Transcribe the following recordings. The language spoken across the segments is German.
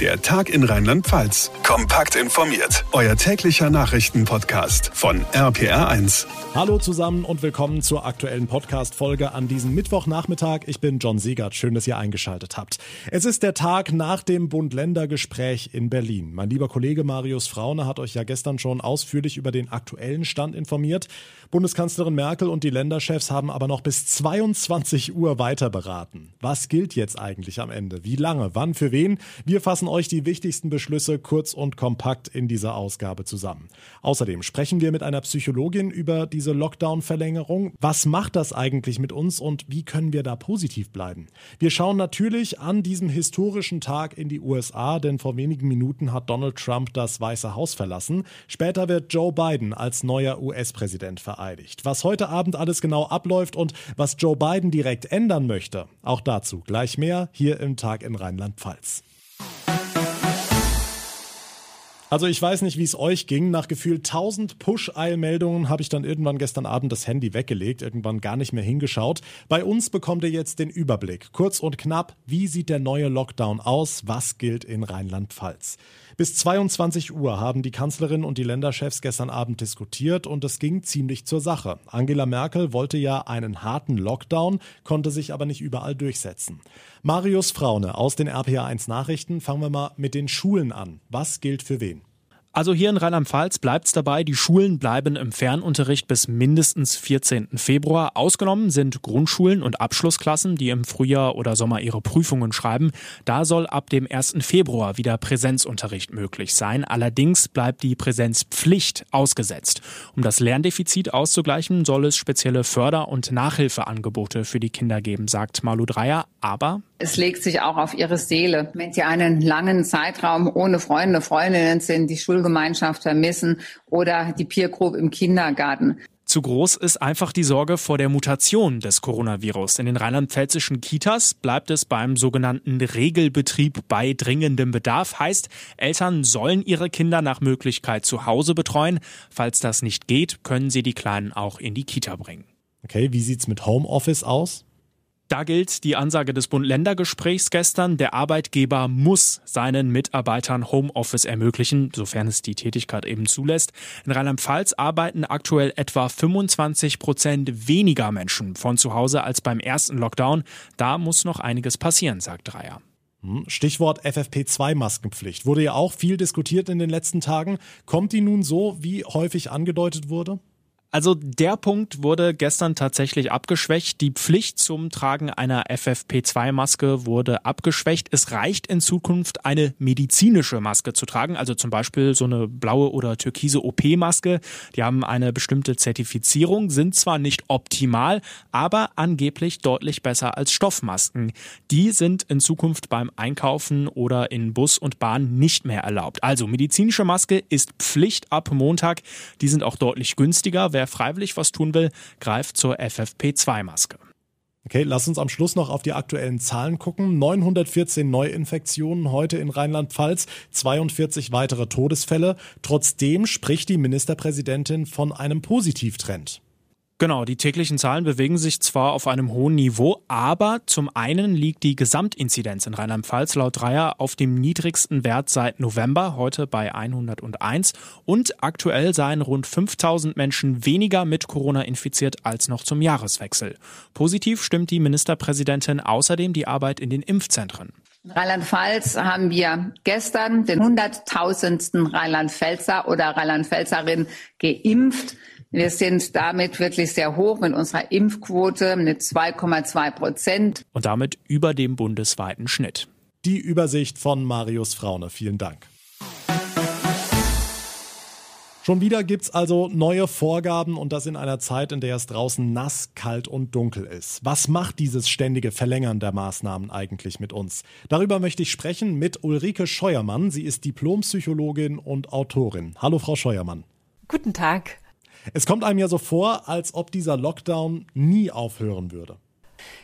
Der Tag in Rheinland-Pfalz. Kompakt informiert. Euer täglicher Nachrichtenpodcast von RPR1. Hallo zusammen und willkommen zur aktuellen Podcast-Folge an diesem Mittwochnachmittag. Ich bin John Siegert. Schön, dass ihr eingeschaltet habt. Es ist der Tag nach dem Bund-Länder-Gespräch in Berlin. Mein lieber Kollege Marius Fraune hat euch ja gestern schon ausführlich über den aktuellen Stand informiert. Bundeskanzlerin Merkel und die Länderchefs haben aber noch bis 22 Uhr weiter beraten. Was gilt jetzt eigentlich am Ende? Wie lange? Wann? Für wen? Wir fassen fassen euch die wichtigsten Beschlüsse kurz und kompakt in dieser Ausgabe zusammen. Außerdem sprechen wir mit einer Psychologin über diese Lockdown-Verlängerung. Was macht das eigentlich mit uns und wie können wir da positiv bleiben? Wir schauen natürlich an diesem historischen Tag in die USA, denn vor wenigen Minuten hat Donald Trump das Weiße Haus verlassen. Später wird Joe Biden als neuer US-Präsident vereidigt. Was heute Abend alles genau abläuft und was Joe Biden direkt ändern möchte, auch dazu gleich mehr hier im Tag in Rheinland-Pfalz. Also ich weiß nicht, wie es euch ging. Nach gefühlt 1000 Push-Eilmeldungen habe ich dann irgendwann gestern Abend das Handy weggelegt, irgendwann gar nicht mehr hingeschaut. Bei uns bekommt ihr jetzt den Überblick. Kurz und knapp, wie sieht der neue Lockdown aus? Was gilt in Rheinland-Pfalz? Bis 22 Uhr haben die Kanzlerin und die Länderchefs gestern Abend diskutiert und es ging ziemlich zur Sache. Angela Merkel wollte ja einen harten Lockdown, konnte sich aber nicht überall durchsetzen. Marius Fraune aus den RPA1 Nachrichten. Fangen wir mal mit den Schulen an. Was gilt für wen? Also hier in Rheinland-Pfalz bleibt es dabei, die Schulen bleiben im Fernunterricht bis mindestens 14. Februar. Ausgenommen sind Grundschulen und Abschlussklassen, die im Frühjahr oder Sommer ihre Prüfungen schreiben. Da soll ab dem 1. Februar wieder Präsenzunterricht möglich sein. Allerdings bleibt die Präsenzpflicht ausgesetzt. Um das Lerndefizit auszugleichen, soll es spezielle Förder- und Nachhilfeangebote für die Kinder geben, sagt Malu Dreyer. Aber es legt sich auch auf ihre Seele. Wenn sie einen langen Zeitraum ohne Freunde, Freundinnen sind, die Schulgemeinschaft vermissen oder die Peer Group im Kindergarten. Zu groß ist einfach die Sorge vor der Mutation des Coronavirus. In den rheinland-pfälzischen Kitas bleibt es beim sogenannten Regelbetrieb bei dringendem Bedarf. Heißt, Eltern sollen ihre Kinder nach Möglichkeit zu Hause betreuen. Falls das nicht geht, können sie die Kleinen auch in die Kita bringen. Okay, wie sieht's mit Homeoffice aus? Da gilt die Ansage des Bund-Länder-Gesprächs gestern, der Arbeitgeber muss seinen Mitarbeitern Homeoffice ermöglichen, sofern es die Tätigkeit eben zulässt. In Rheinland-Pfalz arbeiten aktuell etwa 25 Prozent weniger Menschen von zu Hause als beim ersten Lockdown. Da muss noch einiges passieren, sagt Dreier. Hm, Stichwort FFP2-Maskenpflicht. Wurde ja auch viel diskutiert in den letzten Tagen. Kommt die nun so, wie häufig angedeutet wurde? Also der Punkt wurde gestern tatsächlich abgeschwächt. Die Pflicht zum Tragen einer FFP2-Maske wurde abgeschwächt. Es reicht in Zukunft eine medizinische Maske zu tragen, also zum Beispiel so eine blaue oder türkise OP-Maske. Die haben eine bestimmte Zertifizierung, sind zwar nicht optimal, aber angeblich deutlich besser als Stoffmasken. Die sind in Zukunft beim Einkaufen oder in Bus und Bahn nicht mehr erlaubt. Also medizinische Maske ist Pflicht ab Montag. Die sind auch deutlich günstiger. Wer wer freiwillig was tun will, greift zur FFP2-Maske. Okay, lass uns am Schluss noch auf die aktuellen Zahlen gucken. 914 Neuinfektionen heute in Rheinland-Pfalz, 42 weitere Todesfälle. Trotzdem spricht die Ministerpräsidentin von einem Positivtrend. Genau, die täglichen Zahlen bewegen sich zwar auf einem hohen Niveau, aber zum einen liegt die Gesamtinzidenz in Rheinland-Pfalz laut Dreier auf dem niedrigsten Wert seit November, heute bei 101 und aktuell seien rund 5000 Menschen weniger mit Corona infiziert als noch zum Jahreswechsel. Positiv stimmt die Ministerpräsidentin außerdem die Arbeit in den Impfzentren. In Rheinland-Pfalz haben wir gestern den hunderttausendsten Rheinland-Pfälzer oder Rheinland-Pfälzerin geimpft. Wir sind damit wirklich sehr hoch mit unserer Impfquote mit 2,2 Prozent. Und damit über dem bundesweiten Schnitt. Die Übersicht von Marius Fraune. Vielen Dank. Schon wieder gibt's also neue Vorgaben und das in einer Zeit, in der es draußen nass, kalt und dunkel ist. Was macht dieses ständige Verlängern der Maßnahmen eigentlich mit uns? Darüber möchte ich sprechen mit Ulrike Scheuermann. Sie ist Diplompsychologin und Autorin. Hallo, Frau Scheuermann. Guten Tag. Es kommt einem ja so vor, als ob dieser Lockdown nie aufhören würde.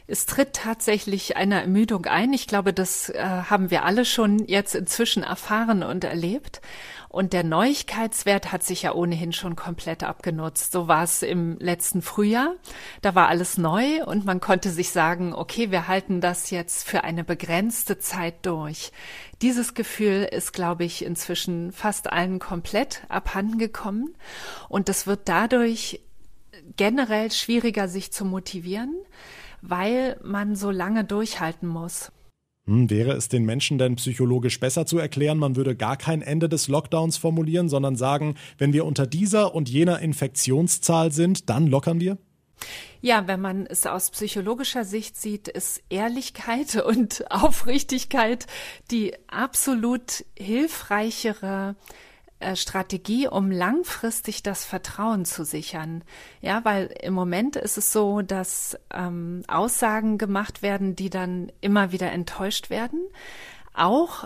Es tritt tatsächlich eine Ermüdung ein. Ich glaube, das äh, haben wir alle schon jetzt inzwischen erfahren und erlebt. Und der Neuigkeitswert hat sich ja ohnehin schon komplett abgenutzt. So war es im letzten Frühjahr. Da war alles neu und man konnte sich sagen, okay, wir halten das jetzt für eine begrenzte Zeit durch. Dieses Gefühl ist, glaube ich, inzwischen fast allen komplett abhanden gekommen. Und es wird dadurch generell schwieriger, sich zu motivieren, weil man so lange durchhalten muss. Hm, wäre es den Menschen denn psychologisch besser zu erklären, man würde gar kein Ende des Lockdowns formulieren, sondern sagen, wenn wir unter dieser und jener Infektionszahl sind, dann lockern wir? Ja, wenn man es aus psychologischer Sicht sieht, ist Ehrlichkeit und Aufrichtigkeit die absolut hilfreichere Strategie, um langfristig das Vertrauen zu sichern. Ja, weil im Moment ist es so, dass ähm, Aussagen gemacht werden, die dann immer wieder enttäuscht werden. Auch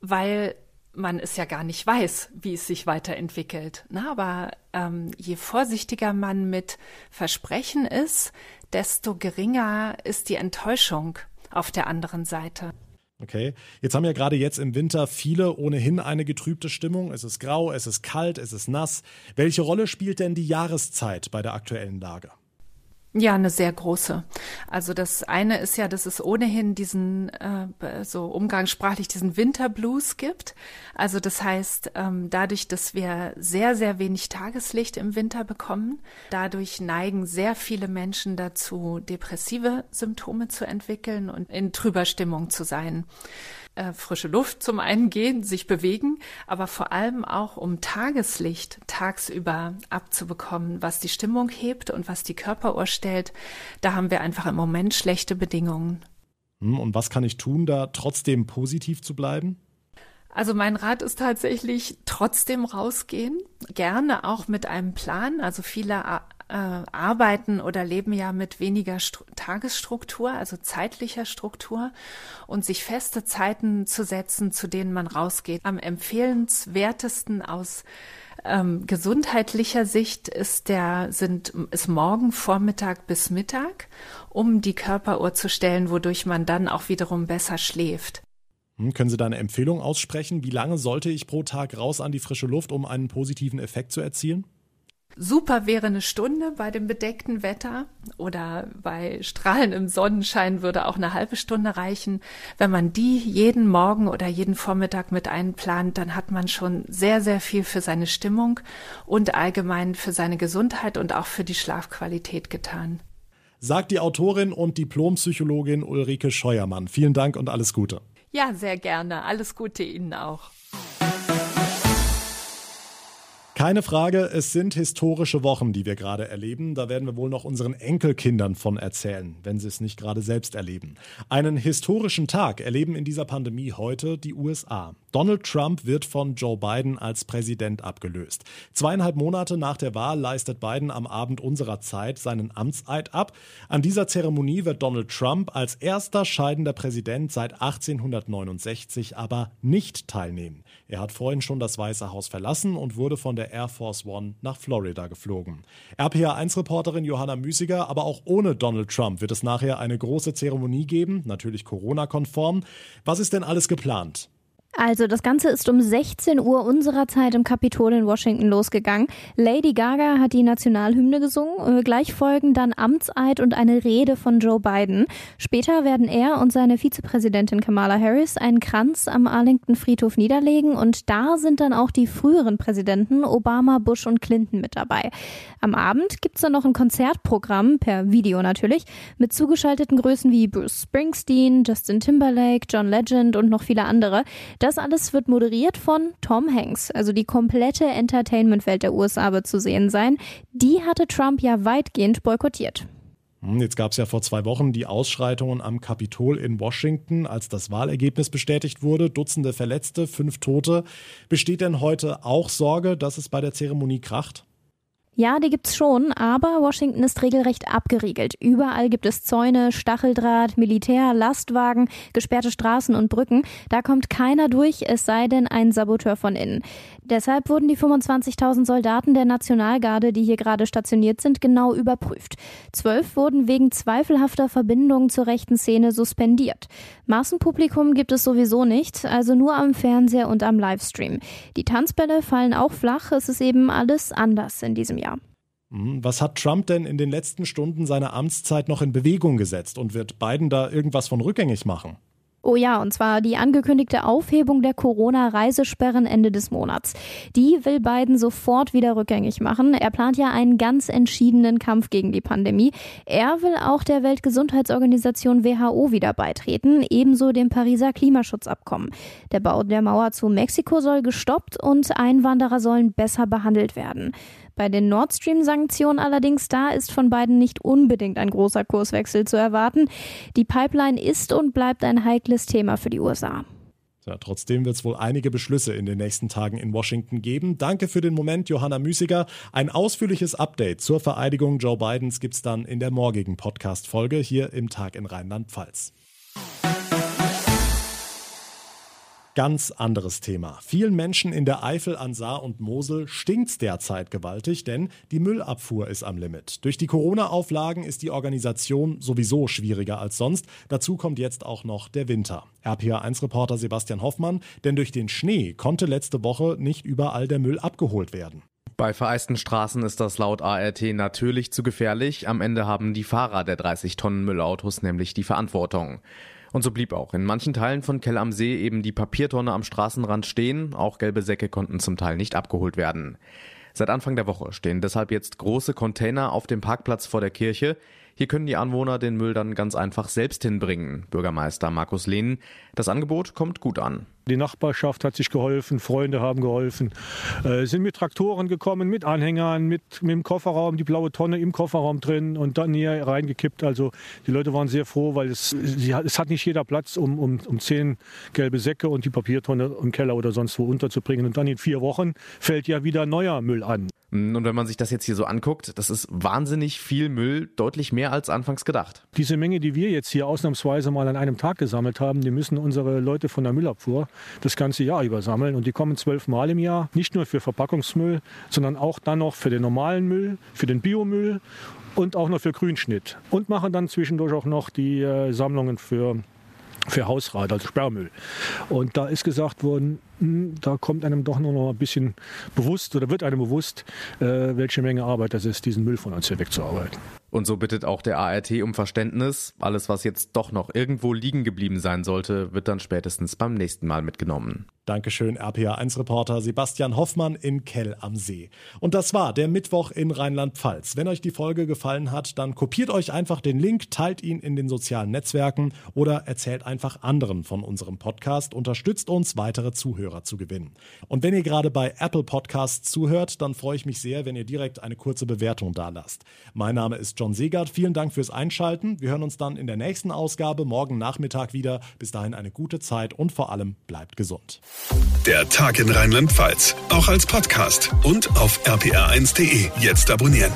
weil man es ja gar nicht weiß, wie es sich weiterentwickelt. Na, aber ähm, je vorsichtiger man mit Versprechen ist, desto geringer ist die Enttäuschung auf der anderen Seite. Okay, jetzt haben ja gerade jetzt im Winter viele ohnehin eine getrübte Stimmung. Es ist grau, es ist kalt, es ist nass. Welche Rolle spielt denn die Jahreszeit bei der aktuellen Lage? Ja, eine sehr große. Also das eine ist ja, dass es ohnehin diesen, äh, so umgangssprachlich diesen Winterblues gibt. Also das heißt, ähm, dadurch, dass wir sehr, sehr wenig Tageslicht im Winter bekommen, dadurch neigen sehr viele Menschen dazu, depressive Symptome zu entwickeln und in trüber Stimmung zu sein äh, frische Luft zum einen gehen, sich bewegen, aber vor allem auch um Tageslicht tagsüber abzubekommen, was die Stimmung hebt und was die Körperuhr stellt. Da haben wir einfach im Moment schlechte Bedingungen. Hm, und was kann ich tun, da trotzdem positiv zu bleiben? Also mein Rat ist tatsächlich trotzdem rausgehen, gerne auch mit einem Plan. Also viele äh, arbeiten oder leben ja mit weniger Stru Tagesstruktur, also zeitlicher Struktur und sich feste Zeiten zu setzen, zu denen man rausgeht. Am empfehlenswertesten aus ähm, gesundheitlicher Sicht ist der, sind, ist morgen Vormittag bis Mittag, um die Körperuhr zu stellen, wodurch man dann auch wiederum besser schläft. Hm, können Sie da eine Empfehlung aussprechen? Wie lange sollte ich pro Tag raus an die frische Luft, um einen positiven Effekt zu erzielen? Super wäre eine Stunde bei dem bedeckten Wetter oder bei strahlendem Sonnenschein würde auch eine halbe Stunde reichen. Wenn man die jeden Morgen oder jeden Vormittag mit einplant, dann hat man schon sehr, sehr viel für seine Stimmung und allgemein für seine Gesundheit und auch für die Schlafqualität getan. Sagt die Autorin und Diplompsychologin Ulrike Scheuermann. Vielen Dank und alles Gute. Ja, sehr gerne. Alles Gute Ihnen auch. Keine Frage, es sind historische Wochen, die wir gerade erleben. Da werden wir wohl noch unseren Enkelkindern von erzählen, wenn sie es nicht gerade selbst erleben. Einen historischen Tag erleben in dieser Pandemie heute die USA. Donald Trump wird von Joe Biden als Präsident abgelöst. Zweieinhalb Monate nach der Wahl leistet Biden am Abend unserer Zeit seinen Amtseid ab. An dieser Zeremonie wird Donald Trump als erster scheidender Präsident seit 1869 aber nicht teilnehmen. Er hat vorhin schon das Weiße Haus verlassen und wurde von der Air Force One nach Florida geflogen. RPA1-Reporterin Johanna Müßiger, aber auch ohne Donald Trump wird es nachher eine große Zeremonie geben, natürlich Corona-konform. Was ist denn alles geplant? Also das Ganze ist um 16 Uhr unserer Zeit im Kapitol in Washington losgegangen. Lady Gaga hat die Nationalhymne gesungen. Äh, gleich folgen dann Amtseid und eine Rede von Joe Biden. Später werden er und seine Vizepräsidentin Kamala Harris einen Kranz am Arlington Friedhof niederlegen und da sind dann auch die früheren Präsidenten Obama, Bush und Clinton mit dabei. Am Abend gibt's dann noch ein Konzertprogramm, per Video natürlich, mit zugeschalteten Größen wie Bruce Springsteen, Justin Timberlake, John Legend und noch viele andere. Das alles wird moderiert von Tom Hanks. Also die komplette Entertainment-Welt der USA wird zu sehen sein. Die hatte Trump ja weitgehend boykottiert. Hm, jetzt gab es ja vor zwei Wochen die Ausschreitungen am Kapitol in Washington, als das Wahlergebnis bestätigt wurde. Dutzende Verletzte, fünf Tote. Besteht denn heute auch Sorge, dass es bei der Zeremonie kracht? Ja, die gibt's schon, aber Washington ist regelrecht abgeriegelt. Überall gibt es Zäune, Stacheldraht, Militär, Lastwagen, gesperrte Straßen und Brücken. Da kommt keiner durch, es sei denn ein Saboteur von innen. Deshalb wurden die 25.000 Soldaten der Nationalgarde, die hier gerade stationiert sind, genau überprüft. Zwölf wurden wegen zweifelhafter Verbindungen zur rechten Szene suspendiert. Massenpublikum gibt es sowieso nicht, also nur am Fernseher und am Livestream. Die Tanzbälle fallen auch flach, es ist eben alles anders in diesem Jahr. Mhm. Was hat Trump denn in den letzten Stunden seiner Amtszeit noch in Bewegung gesetzt und wird Biden da irgendwas von rückgängig machen? Oh ja, und zwar die angekündigte Aufhebung der Corona-Reisesperren Ende des Monats. Die will Biden sofort wieder rückgängig machen. Er plant ja einen ganz entschiedenen Kampf gegen die Pandemie. Er will auch der Weltgesundheitsorganisation WHO wieder beitreten, ebenso dem Pariser Klimaschutzabkommen. Der Bau der Mauer zu Mexiko soll gestoppt und Einwanderer sollen besser behandelt werden. Bei den Nord Stream-Sanktionen allerdings, da ist von beiden nicht unbedingt ein großer Kurswechsel zu erwarten. Die Pipeline ist und bleibt ein heikles Thema für die USA. Ja, trotzdem wird es wohl einige Beschlüsse in den nächsten Tagen in Washington geben. Danke für den Moment, Johanna Müßiger. Ein ausführliches Update zur Vereidigung Joe Bidens gibt es dann in der morgigen Podcast-Folge hier im Tag in Rheinland-Pfalz. Ganz anderes Thema. Vielen Menschen in der Eifel an Saar und Mosel stinkt's derzeit gewaltig, denn die Müllabfuhr ist am Limit. Durch die Corona-Auflagen ist die Organisation sowieso schwieriger als sonst. Dazu kommt jetzt auch noch der Winter. RPA1-Reporter Sebastian Hoffmann, denn durch den Schnee konnte letzte Woche nicht überall der Müll abgeholt werden. Bei vereisten Straßen ist das laut ART natürlich zu gefährlich. Am Ende haben die Fahrer der 30 Tonnen Müllautos nämlich die Verantwortung. Und so blieb auch in manchen Teilen von Kell am See eben die Papiertonne am Straßenrand stehen. Auch gelbe Säcke konnten zum Teil nicht abgeholt werden. Seit Anfang der Woche stehen deshalb jetzt große Container auf dem Parkplatz vor der Kirche. Hier können die Anwohner den Müll dann ganz einfach selbst hinbringen. Bürgermeister Markus Lehn. Das Angebot kommt gut an. Die Nachbarschaft hat sich geholfen, Freunde haben geholfen, äh, sind mit Traktoren gekommen, mit Anhängern, mit, mit dem Kofferraum, die blaue Tonne im Kofferraum drin und dann hier reingekippt. Also die Leute waren sehr froh, weil es, sie, es hat nicht jeder Platz, um, um, um zehn gelbe Säcke und die Papiertonne im Keller oder sonst wo unterzubringen. Und dann in vier Wochen fällt ja wieder neuer Müll an. Und wenn man sich das jetzt hier so anguckt, das ist wahnsinnig viel Müll, deutlich mehr als anfangs gedacht. Diese Menge, die wir jetzt hier ausnahmsweise mal an einem Tag gesammelt haben, die müssen unsere Leute von der Müllabfuhr das ganze Jahr über sammeln. Und die kommen zwölfmal im Jahr, nicht nur für Verpackungsmüll, sondern auch dann noch für den normalen Müll, für den Biomüll und auch noch für Grünschnitt. Und machen dann zwischendurch auch noch die äh, Sammlungen für für Hausrat, also Sperrmüll. Und da ist gesagt worden, da kommt einem doch nur noch ein bisschen bewusst oder wird einem bewusst, äh, welche Menge Arbeit das ist, diesen Müll von uns hier wegzuarbeiten. Und so bittet auch der ART um Verständnis. Alles, was jetzt doch noch irgendwo liegen geblieben sein sollte, wird dann spätestens beim nächsten Mal mitgenommen. Dankeschön, RPA1-Reporter Sebastian Hoffmann in Kell am See. Und das war der Mittwoch in Rheinland-Pfalz. Wenn euch die Folge gefallen hat, dann kopiert euch einfach den Link, teilt ihn in den sozialen Netzwerken oder erzählt einfach anderen von unserem Podcast. Unterstützt uns, weitere Zuhörer zu gewinnen. Und wenn ihr gerade bei Apple Podcasts zuhört, dann freue ich mich sehr, wenn ihr direkt eine kurze Bewertung da lasst. Mein Name ist John Segert. Vielen Dank fürs Einschalten. Wir hören uns dann in der nächsten Ausgabe morgen Nachmittag wieder. Bis dahin eine gute Zeit und vor allem bleibt gesund. Der Tag in Rheinland-Pfalz, auch als Podcast und auf rpr1.de. Jetzt abonnieren.